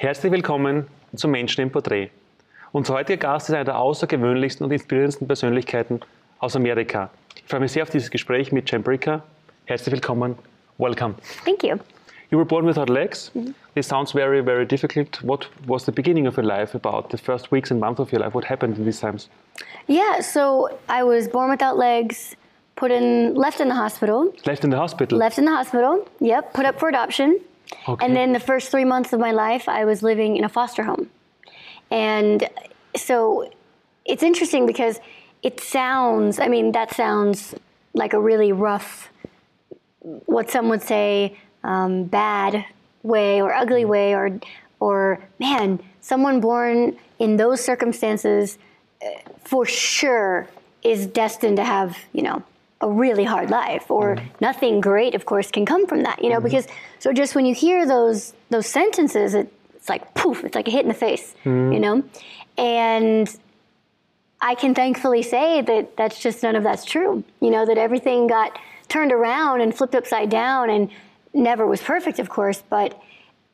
Herzlich willkommen zum Menschen im Porträt. Unser heutiger Gast ist einer der außergewöhnlichsten und inspirierendsten Persönlichkeiten aus Amerika. Ich freue mich sehr auf dieses Gespräch mit Jen Bricker. Herzlich willkommen. Welcome. Thank you. You were born without legs. This sounds very, very difficult. What was the beginning of your life about, the first weeks and months of your life? What happened in these times? Yeah, so I was born without legs, put in, left in the hospital, Left in the hospital. left in the hospital, yep, put up for adoption. Okay. And then the first three months of my life, I was living in a foster home. And so it's interesting because it sounds, I mean, that sounds like a really rough, what some would say, um, bad way or ugly way, or, or man, someone born in those circumstances uh, for sure is destined to have, you know, a really hard life or mm-hmm. nothing great of course can come from that you know mm-hmm. because so just when you hear those those sentences it, it's like poof it's like a hit in the face mm-hmm. you know? And i can thankfully say that that's just none of that's true you know that everything got turned around and flipped upside down and never was perfect of course but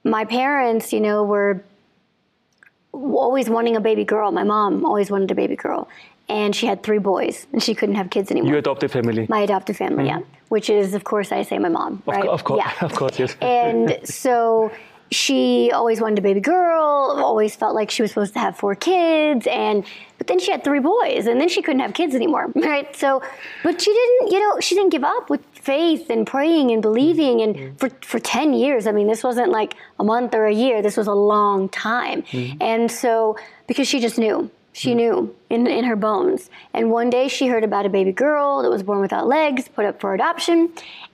my parents you know were always wanting a baby girl my mom always wanted a baby girl and she had three boys and she couldn't have kids anymore Your adopted family. my adopted family, mm-hmm. yeah. Which is, of course, I say my mom, Of right? co- of course, Yeah. of course, yes. And so she always wanted a baby girl, always felt like she was supposed to have four kids, and but then she had three boys, and then she couldn't have kids anymore, right? So, but she didn't, you know, she didn't give up with faith and praying and believing, and Mm-hmm. for for ten years. I mean, this wasn't like a month or a year. This was a long time, Mm-hmm. and so because she just knew. She knew in, in her bones. And one day she heard about a baby girl that was born without legs, put up for adoption,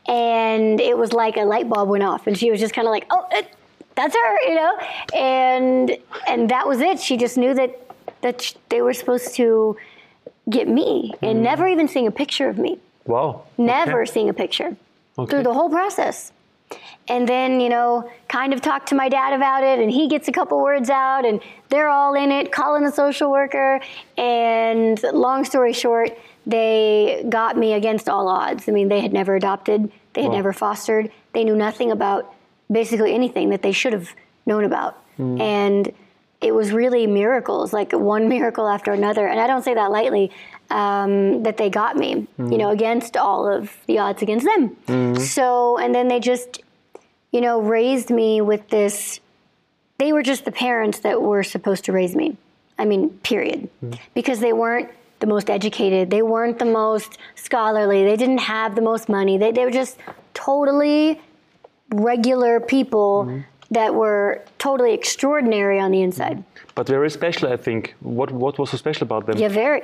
and it was like a light bulb went off. And she was just kind of like, oh, it, that's her, you know? And and that was it. She just knew that, that sh- they were supposed to get me and mm. never even seeing a picture of me. Wow. Never Okay. seeing a picture Okay. through the whole process. And then, you know, kind of talk to my dad about it, and he gets a couple words out, and they're all in it, calling the social worker. And long story short, they got me against all odds. I mean, they had never adopted, they had Wow. never fostered, they knew nothing about basically anything that they should have known about. And it was really miracles, like one miracle after another. And I don't say that lightly, um, that they got me, you know, against all of the odds against them. So, and then they just, you know, raised me with this. They were just the parents that were supposed to raise me. I mean, period. Because they weren't the most educated, they weren't the most scholarly, they didn't have the most money. They, they were just totally regular people mm-hmm. that were totally extraordinary on the mm-hmm. inside. But very special, I think. What what was so special about them? Yeah, very.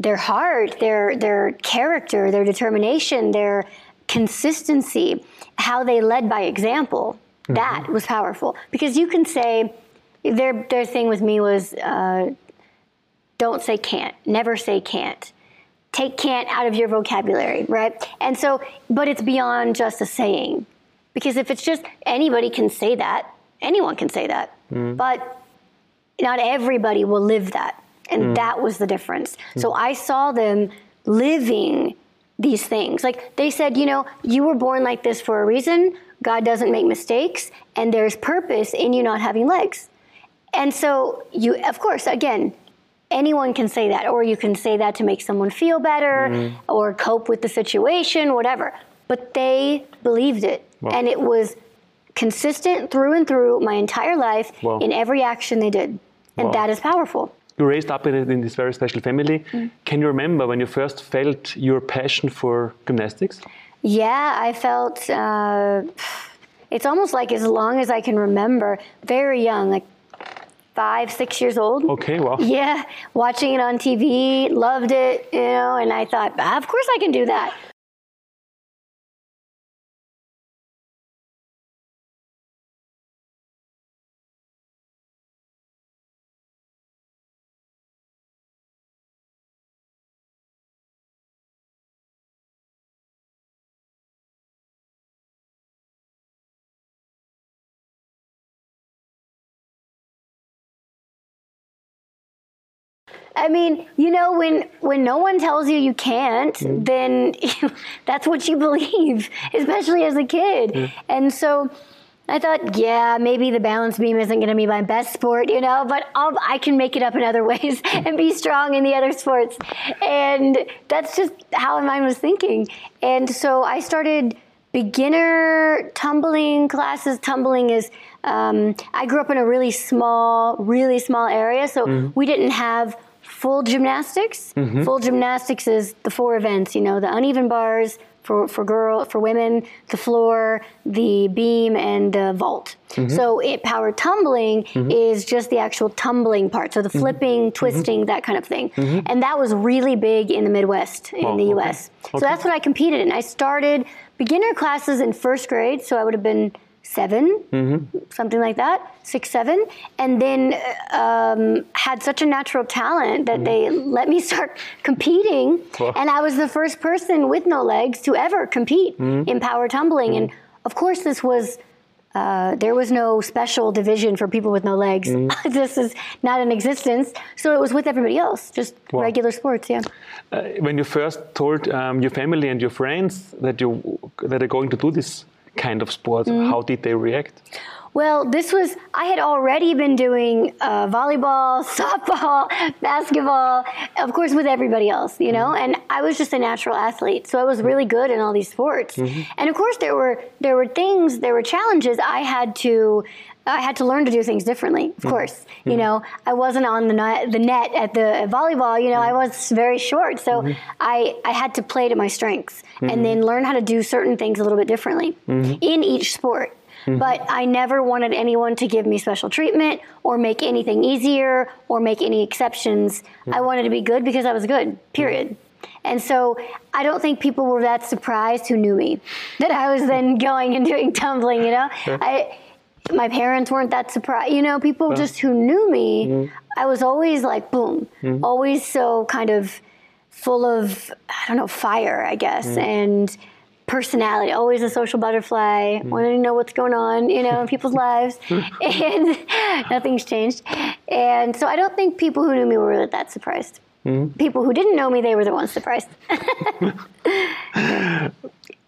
Their heart, their their character, their determination, their consistency, how they led by example. Mm-hmm. That was powerful because you can say their their thing with me was uh, don't say can't, never say can't. Take can't out of your vocabulary, right? And so, but it's beyond just a saying. Because if it's just anybody can say that, anyone can say that. Mm. But not everybody will live that. And mm. that was the difference. Mm. So I saw them living these things. Like they said, you know, you were born like this for a reason. God doesn't make mistakes, and there's purpose in you not having legs. And so you, of course, again, anyone can say that, or you can say that to make someone feel better or cope with the situation, whatever. But they believed it, Wow. and it was consistent through and through my entire life Wow. in every action they did, and Wow. that is powerful. You raised up in, in this very special family. Mm. Can you remember when you first felt your passion for gymnastics? Yeah, I felt uh, it's almost like as long as I can remember, very young, like five, six years old. Okay, wow. Yeah, watching it on TV, loved it, you know, and I thought, "Ah, of course I can do that. I mean, you know, when when no one tells you you can't, then that's what you believe, especially as a kid. And so, I thought, yeah, maybe the balance beam isn't going to be my best sport, you know, but I'll, I can make it up in other ways and be strong in the other sports. And that's just how my mind was thinking. And so I started beginner tumbling classes. Tumbling is, um, I grew up in a really small, really small area, so mm-hmm. we didn't have full gymnastics. Mm-hmm. Full gymnastics is the four events, you know, the uneven bars, for, for girl for women, the floor, the beam, and the vault. Mm-hmm. So it power tumbling mm-hmm. is just the actual tumbling part. So the mm-hmm. flipping, mm-hmm. twisting, that kind of thing. Mm-hmm. And that was really big in the Midwest in the U.S. Okay. So that's what I competed in. I started beginner classes in first grade, so I would have been 7 mm-hmm. something like that, six, seven, and then um, had such a natural talent that mm-hmm. they let me start competing. And I was the first person with no legs to ever compete mm-hmm. in power tumbling. And of course, this was. Uh, there was no special division for people with no legs. Mm-hmm. this is not in existence. So it was with everybody else, just regular sports. Yeah. Uh, when you first told um, your family and your friends that you that are going to do this kind of sport, mm-hmm. how did they react? Well, this was, I had already been doing uh, volleyball, softball, basketball, of course, with everybody else, you know, mm-hmm. and I was just a natural athlete. So I was really good in all these sports. Mm-hmm. And of course, there were, there were things, there were challenges I had to I had to learn to do things differently, of mm-hmm. course. Mm-hmm. You know, I wasn't on the net, the net at the volleyball. You know, mm-hmm. I was very short, so mm-hmm. I I had to play to my strengths and mm-hmm. then learn how to do certain things a little bit differently mm-hmm. in each sport. But I never wanted anyone to give me special treatment or make anything easier or make any exceptions. I wanted to be good because I was good. Period. And so I don't think people were that surprised who knew me that I was then going and doing tumbling, you know? I my parents weren't that surprised. You know, people just who knew me, mm-hmm. I was always like, boom, mm-hmm. always so kind of full of, I don't know, fire, I guess, mm-hmm. and personality, always a social butterfly, mm. wanting to know what's going on, you know, in people's lives, and nothing's changed. And so I don't think people who knew me were really that surprised. Mm. People who didn't know me, they were the ones surprised.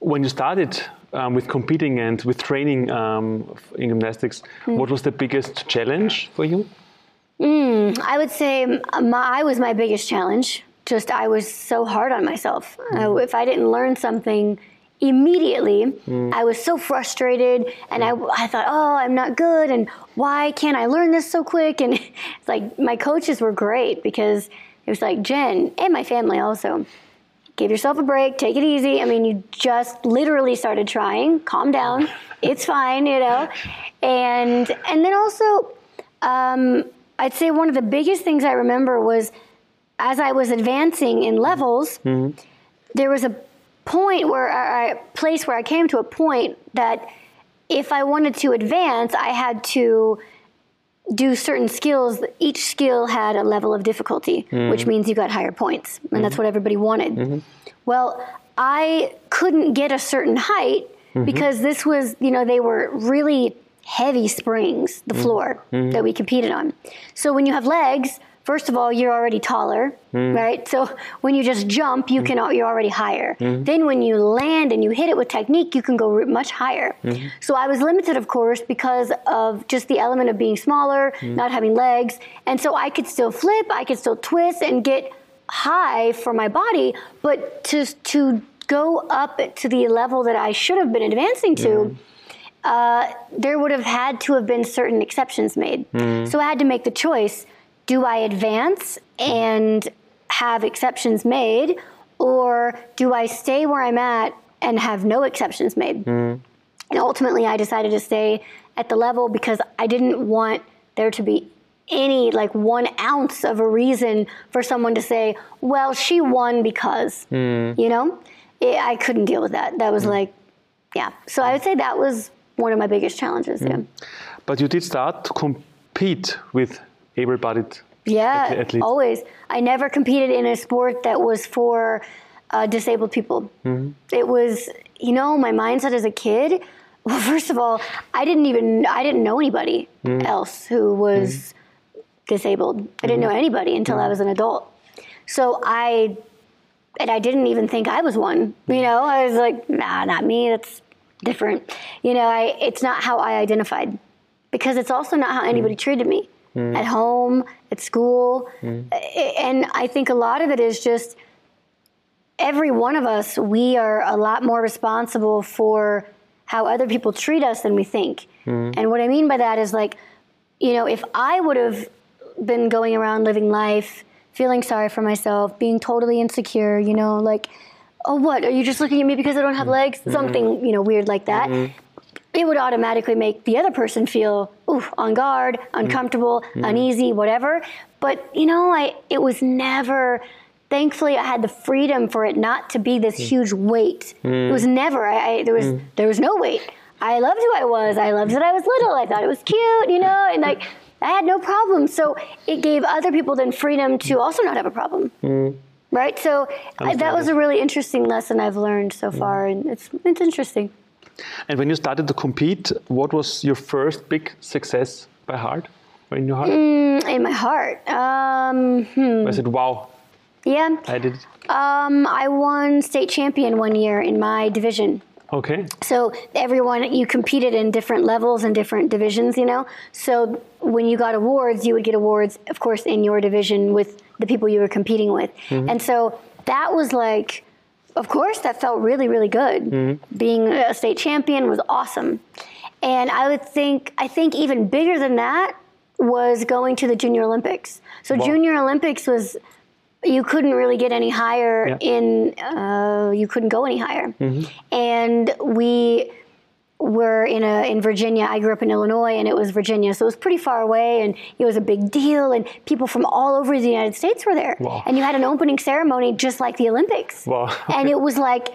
when you started um, with competing and with training um, in gymnastics, mm. what was the biggest challenge for you? Mm, I would say my, I was my biggest challenge. Just I was so hard on myself. Mm. if I didn't learn something immediately, hmm. I was so frustrated, and I, I thought, oh, I'm not good, and why can't I learn this so quick? And it's like my coaches were great because it was like Jen and my family also give yourself a break, take it easy. I mean, you just literally started trying. Calm down. It's fine, you know. And and then also, um, I'd say one of the biggest things I remember was as I was advancing in levels, mm-hmm. there was a point where a place where I came to a point that if I wanted to advance, I had to do certain skills, each skill had a level of difficulty, mm-hmm. which means you got higher points. And mm-hmm. that's what everybody wanted. Mm-hmm. Well, I couldn't get a certain height mm-hmm. because this was, you know, they were really heavy springs, the mm-hmm. floor mm-hmm. that we competed on. So when you have legs, first of all, you're already taller, mm. right? So when you just jump, you mm. can you're already higher. Mm. Then when you land and you hit it with technique, you can go much higher. Mm-hmm. So I was limited, of course, because of just the element of being smaller, mm. not having legs, and so I could still flip, I could still twist and get high for my body, but to to go up to the level that I should have been advancing to. Uh, there would have had to have been certain exceptions made. Mm. So I had to make the choice do I advance and have exceptions made, or do I stay where I'm at and have no exceptions made? Mm. And ultimately, I decided to stay at the level because I didn't want there to be any like one ounce of a reason for someone to say, well, she won because, mm. you know, it, I couldn't deal with that. That was mm. like, yeah. So I would say that was one of my biggest challenges. Yeah. But you did start to compete with able-bodied yeah athletes. always i never competed in a sport that was for uh, disabled people mm-hmm. it was you know my mindset as a kid well first of all i didn't even i didn't know anybody mm-hmm. else who was mm-hmm. disabled i didn't know mm-hmm. anybody until i mm-hmm. was an adult so i and i didn't even think i was one you mm-hmm. know i was like nah not me that's different. You know, I it's not how I identified because it's also not how anybody treated me Mm. at home, at school, mm. A- and I think a lot of it is just every one of us. We are a lot more responsible for how other people treat us than we think. Mm. And what I mean by that is like, you know, if I would have been going around living life, feeling sorry for myself, being totally insecure, you know, like, oh, what? Are you just looking at me because I don't have legs? Something, you know, weird like that. Mm-hmm. It would automatically make the other person feel ooh, on guard, mm. uncomfortable, mm. uneasy, whatever. But you know, I it was never. Thankfully, I had the freedom for it not to be this mm. huge weight. It was never. I, I there was there was no weight. I loved who I was. I loved that I was little. I thought it was cute, you know, and like I had no problem. So it gave other people then freedom to also not have a problem. Right? So I, that was a really interesting lesson I've learned so far, and it's it's interesting. And when you started to compete, what was your first big success by heart? Or in your heart? In my heart, um, hmm, I said, wow, yeah, I did um, I won state champion one year in my division. Okay. So everyone, you competed in different levels and different divisions, you know. So when you got awards, you would get awards, of course, in your division with the people you were competing with. And so that was like, of course, that felt really, really good. Being a state champion was awesome. And I would think, I think even bigger than that was going to the Junior Olympics. So Wow. Junior Olympics was you couldn't really get any higher Yeah. in uh, you couldn't go any higher and we were in a in Virginia. I grew up in Illinois and it was Virginia so it was pretty far away and it was a big deal and people from all over the United States were there. Wow. and you had an opening ceremony just like the Olympics. Wow. and it was like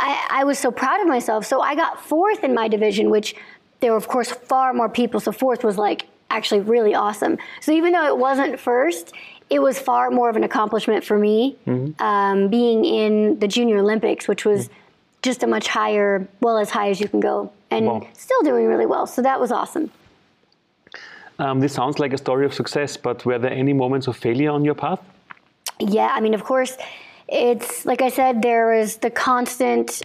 I, I was so proud of myself. So I got fourth in my division which there were of course far more people so fourth was like actually really awesome. So even though it wasn't first it was far more of an accomplishment for me um, being in the junior olympics which was just a much higher well as high as you can go and Wow. still doing really well so that was awesome Um, this sounds like a story of success, but were there any moments of failure on your path? Yeah, I mean, of course, it's like I said, there was the constant.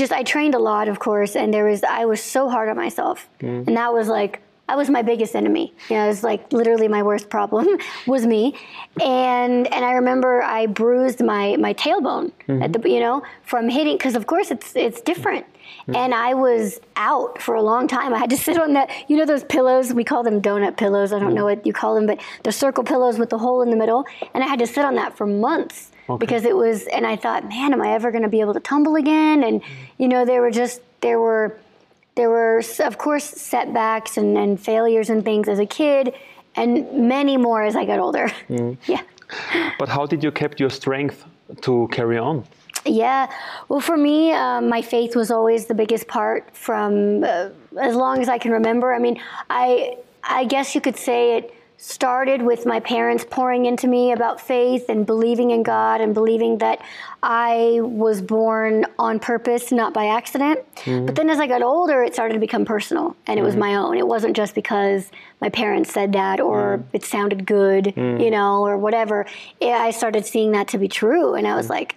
Just I trained a lot, of course, and there was I was so hard on myself, and that was like I was my biggest enemy. You know, it was like literally my worst problem was me, and and I remember I bruised my my tailbone mm-hmm. at the you know from hitting because of course it's it's different. Mm-hmm. And I was out for a long time. I had to sit on that, you know, those pillows. We call them donut pillows. I don't mm-hmm. know what you call them, but the circle pillows with the hole in the middle. And I had to sit on that for months because it was. And I thought, man, am I ever going to be able to tumble again? And you know, there were just there were there were of course setbacks and, and failures and things as a kid, and many more as I got older. yeah. But how did you keep your strength to carry on? Yeah. Well, for me, um, my faith was always the biggest part from uh, as long as I can remember. I mean, I I guess you could say it started with my parents pouring into me about faith and believing in God and believing that I was born on purpose, not by accident. Mm-hmm. But then as I got older, it started to become personal and it was mm-hmm. my own. It wasn't just because my parents said that or mm-hmm. it sounded good, you know, or whatever. I started seeing that to be true. And I was like,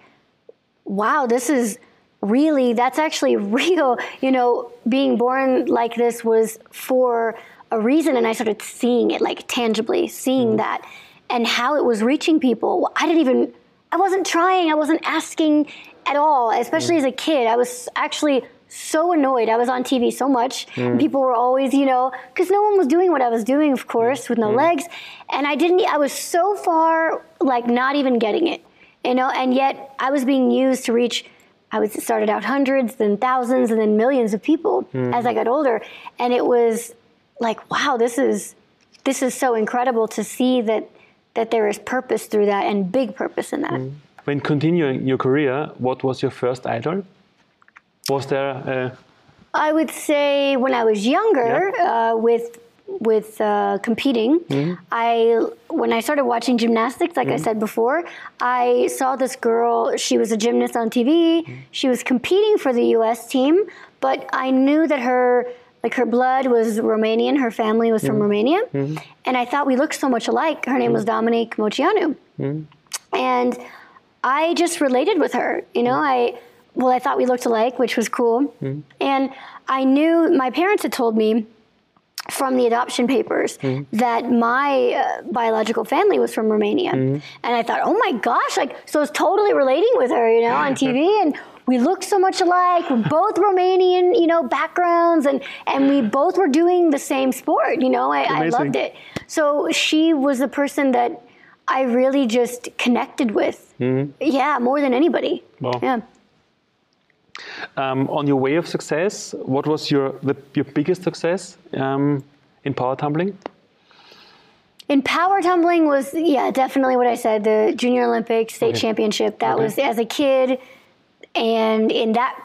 wow, this is really, that's actually real. You know, being born like this was for a reason. And I started seeing it like tangibly, seeing mm-hmm. that and how it was reaching people. I didn't even, I wasn't trying, I wasn't asking at all, especially mm. as a kid. I was actually so annoyed. I was on TV so much. And mm. people were always, you know, because no one was doing what I was doing, of course, with no mm-hmm. legs. And I didn't, I was so far, like, not even getting it you know and yet i was being used to reach i was started out hundreds then thousands and then millions of people as i mm-hmm. got older and it was like wow this is this is so incredible to see that that there is purpose through that and big purpose in that When continuing your career, what was your first idol? Was there a I would say when I was younger, uh, with with uh, competing, I when I started watching gymnastics, like I said before, I saw this girl. She was a gymnast on TV. She was competing for the U.S. team, but I knew that her like her blood was Romanian. Her family was from mm-hmm. Romania, mm-hmm. and I thought we looked so much alike. Her name was mm-hmm. Dominique Moceanu and I just related with her. You know, I well, I thought we looked alike, which was cool. And I knew my parents had told me from the adoption papers that my uh, biological family was from Romania. And I thought, oh my gosh, like, so I was totally relating with her, you know, on TV. And we looked so much alike. We're both Romanian, you know, backgrounds, and, and we both were doing the same sport, you know, I, I loved it. So she was the person that I really just connected with. Yeah, more than anybody. Wow. Yeah. Um, on your way of success, what was your the, your biggest success um, in power tumbling? In power tumbling was yeah definitely what I said the junior Olympic state Okay. championship that Okay. was as a kid, and in that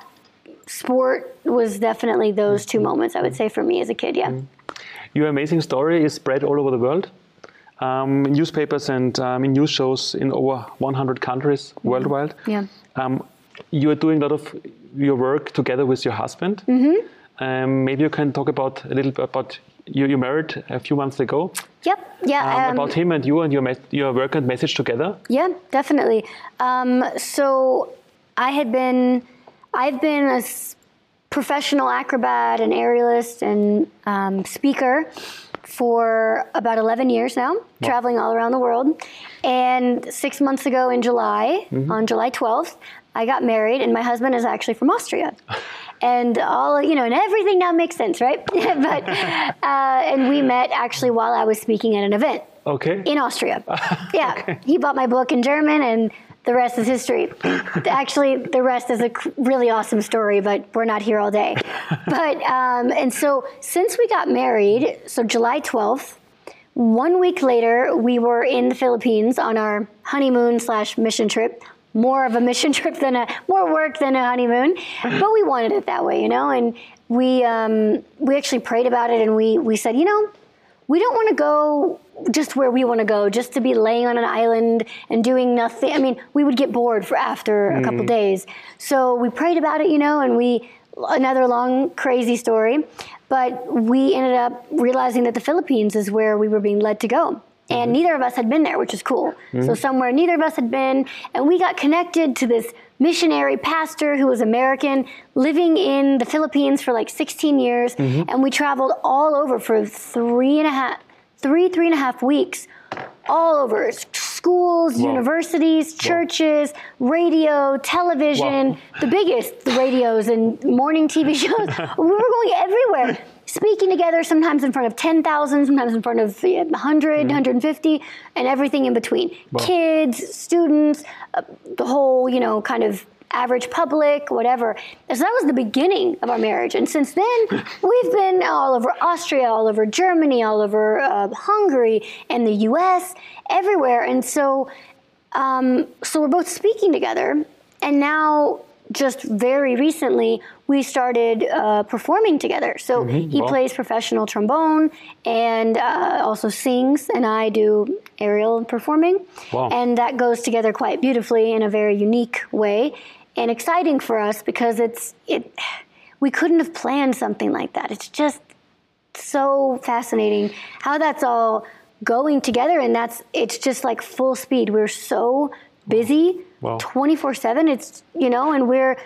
sport was definitely those two moments I would say for me as a kid yeah Your amazing story is spread all over the world. Um, in newspapers and um, in news shows in over 100 countries worldwide. yeah Um, you are doing a lot of your work together with your husband. Mm-hmm. Um, maybe you can talk about a little bit about you. You married a few months ago. yep yeah Um, um, about him and you and your your work and message together. Yeah, definitely. Um, so I had been, I've been a s- professional acrobat and aerialist and um, speaker for about 11 years now, traveling all around the world. And six months ago in July, on July 12th, I got married, and my husband is actually from Austria. And all, you know, and everything now makes sense, right? but, uh, and we met actually while I was speaking at an event Okay. in Austria. Yeah, he bought my book in German, and the rest is history. Actually, the rest is a really awesome story, but we're not here all day. But um, and so since we got married, so July twelfth. One week later, we were in the Philippines on our honeymoon slash mission trip. More of a mission trip than a more work than a honeymoon, but we wanted it that way, you know. And we um, we actually prayed about it, and we we said, you know, we don't want to go just where we want to go, just to be laying on an island and doing nothing. I mean, we would get bored for after a couple mm. days. So we prayed about it, you know, and we another long crazy story, but we ended up realizing that the Philippines is where we were being led to go. And mm-hmm. neither of us had been there, which is cool. So mm-hmm. somewhere neither of us had been, and we got connected to this missionary pastor who was American, living in the Philippines for like 16 years, mm-hmm. and we traveled all over for three and a half, three three and a half weeks, all over schools, Wow. universities, churches, radio, television, Wow. the biggest the radios and morning TV shows. we were going everywhere. Speaking together, sometimes in front of 10,000, sometimes in front of yeah, 100, 150, and everything in between. Kids, students, uh, the whole, you know, kind of average public, whatever. And so that was the beginning of our marriage. And since then, we've been all over Austria, all over Germany, all over uh, Hungary, and the US, everywhere. And so, um, so we're both speaking together. And now, just very recently, we started uh, performing together. So he Wow. plays professional trombone and uh, also sings, and I do aerial performing. Wow. And that goes together quite beautifully in a very unique way and exciting for us because it's it. We couldn't have planned something like that. It's just so fascinating how that's all going together, and that's it's just like full speed. We're so busy, Wow. twenty four seven. It's you know, and we're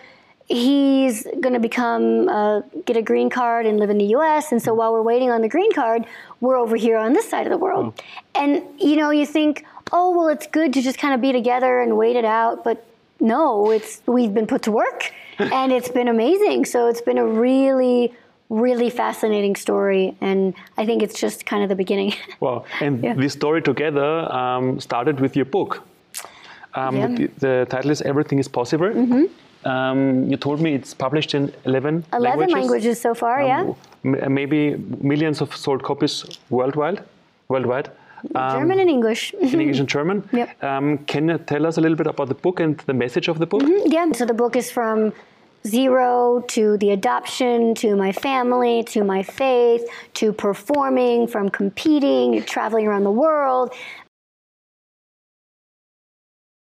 he's going to become uh, get a green card and live in the U.S. And so while we're waiting on the green card, we're over here on this side of the world. And you know, you think, oh well, it's good to just kind of be together and wait it out, but no, it's we've been put to work, and it's been amazing. So it's been a really really fascinating story and i think it's just kind of the beginning well And Yeah. this story together um, started with your book. Um, Yeah. the, the title is Everything is Possible. Um, you told me it's published in 11, 11 languages, so far yeah M- maybe millions of sold copies worldwide. Worldwide. Um, german and english in English and German. Yep. Um, can you tell us a little bit about the book and the message of the book? yeah so the book is from zero to the adoption to my family to my faith to performing from competing traveling around the world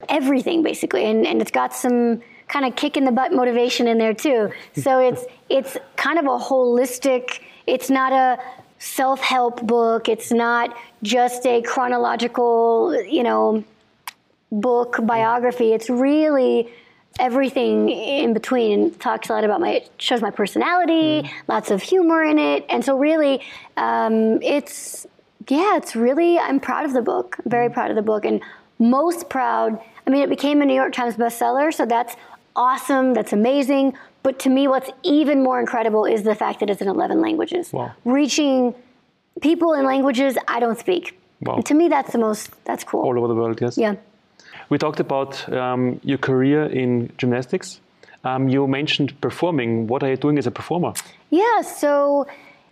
everything basically and, and it's got some kind of kick in the butt motivation in there too so it's it's kind of a holistic it's not a self-help book. It's not just a chronological you know book biography. It's really everything in between and talks a lot about my it shows my personality Mm. lots of humor in it. And so really um, it's yeah it's really i'm proud of the book I'm very proud of the book and most proud i mean it became a new york times bestseller so that's awesome that's amazing but to me what's even more incredible is the fact that it's in 11 languages Wow. reaching people in languages i don't speak Wow. and to me that's the most that's cool all over the world, yes. yeah We talked about um, your career in gymnastics. Um, you mentioned performing. What are you doing as a performer? Yeah, so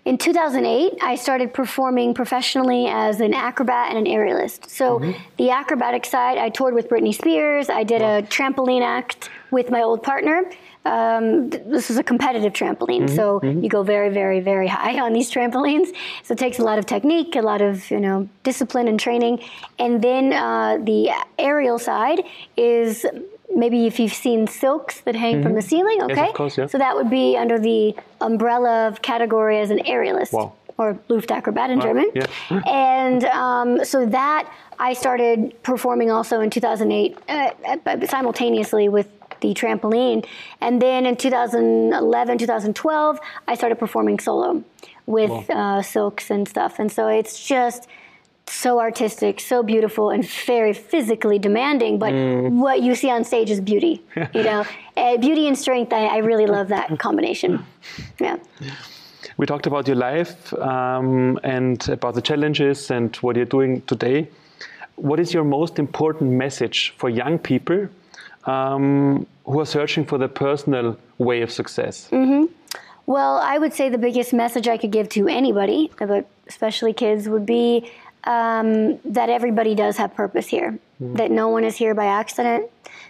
in 2008, I started performing professionally as an acrobat and an aerialist. So the acrobatic side, I toured with Britney Spears. I did a trampoline act with my old partner. Um, th- this is a competitive trampoline, so you go very, very, very high on these trampolines. So it takes a lot of technique, a lot of you know discipline and training. And then uh, the aerial side is maybe if you've seen silks that hang from the ceiling. of Okay, course, yeah. so that would be under the umbrella of category as an aerialist Wow. or Luftakrobat in German. yeah. And um, so that I started performing also in 2008 uh, simultaneously with the trampoline. And then in 2011, 2012, I started performing solo with uh, silks and stuff. And so it's just so artistic, so beautiful, and very physically demanding. But what you see on stage is beauty. You know, uh, beauty and strength. I, I really love that combination. Yeah. We talked about your life um, and about the challenges and what you're doing today. What is your most important message for young people um, who are searching for their personal way of success? Well, I would say the biggest message I could give to anybody, but especially kids, would be um, that everybody does have purpose here. That no one is here by accident.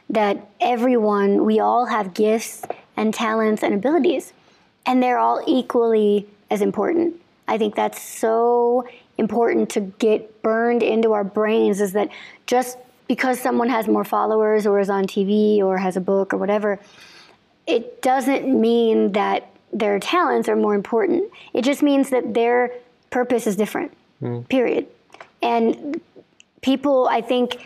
That everyone, we all have gifts and talents and abilities, and they're all equally as important. I think that's so important to get burned into our brains. Is that just because someone has more followers or is on TV or has a book or whatever, it doesn't mean that their talents are more important. It just means that their purpose is different, hmm. period. And people, I think,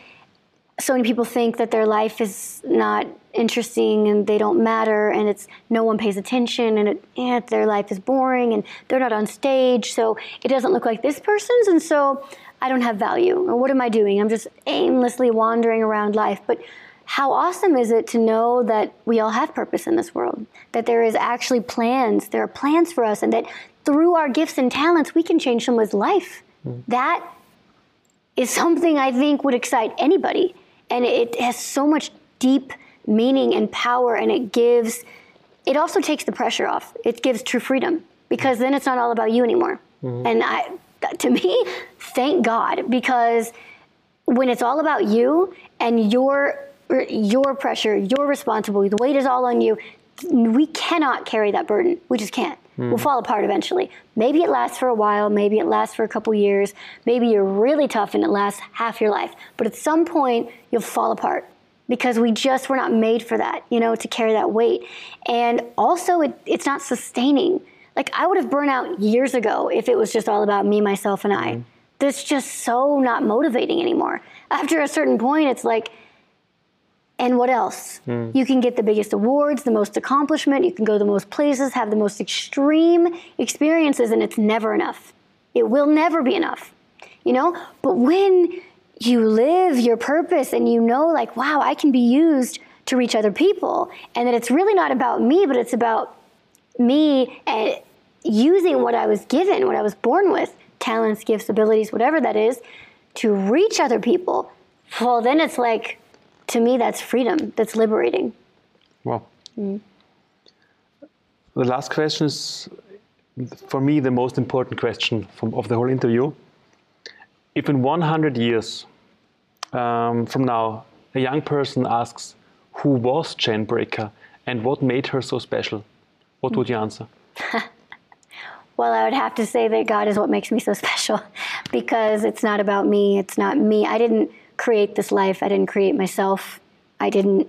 so many people think that their life is not interesting and they don't matter and it's no one pays attention and it, yeah, their life is boring and they're not on stage so it doesn't look like this person's and so I don't have value. And what am I doing? I'm just aimlessly wandering around life. But how awesome is it to know that we all have purpose in this world? That there is actually plans. There are plans for us. And that through our gifts and talents we can change someone's life. Hmm. That is something I think would excite anybody. And it has so much deep meaning and power, and it gives, it also takes the pressure off. It gives true freedom. Because then it's not all about you anymore. Hmm. And I, to me, thank God, because when it's all about you and your your pressure, your responsibility, the weight is all on you. We cannot carry that burden. We just can't. Hmm. We'll fall apart eventually. Maybe it lasts for a while. Maybe it lasts for a couple years. Maybe you're really tough and it lasts half your life. But at some point, you'll fall apart because we just were not made for that. You know, to carry that weight. And also, it, it's not sustaining. Like I would have burned out years ago if it was just all about me, myself, and I. Mm-hmm. That's just so not motivating anymore. After a certain point, it's like, and what else? Mm. You can get the biggest awards, the most accomplishment, you can go the most places, have the most extreme experiences, and it's never enough. It will never be enough, you know? But when you live your purpose and you know, like, wow, I can be used to reach other people, and that it's really not about me, but it's about me and using what I was given, what I was born with talents, gifts, abilities, whatever that is to reach other people. Well, then it's like, to me, that's freedom, that's liberating. Wow. The last question is, for me, the most important question from, of the whole interview. If in 100 years um, from now, a young person asks, Who was Jen Bricker and what made her so special? What would you answer? Well, I would have to say that God is what makes me so special because it's not about me. It's not me. I didn't create this life. I didn't create myself. I didn't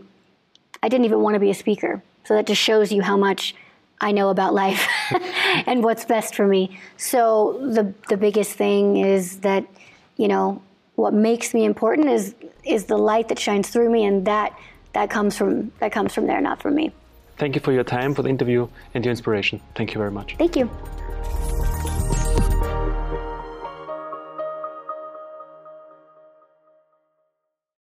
I didn't even want to be a speaker. So that just shows you how much I know about life and what's best for me. So the the biggest thing is that, you know, what makes me important is is the light that shines through me and that that comes from that comes from there, not from me. Thank you for your time, for the interview, and your inspiration. Thank you very much. Thank you.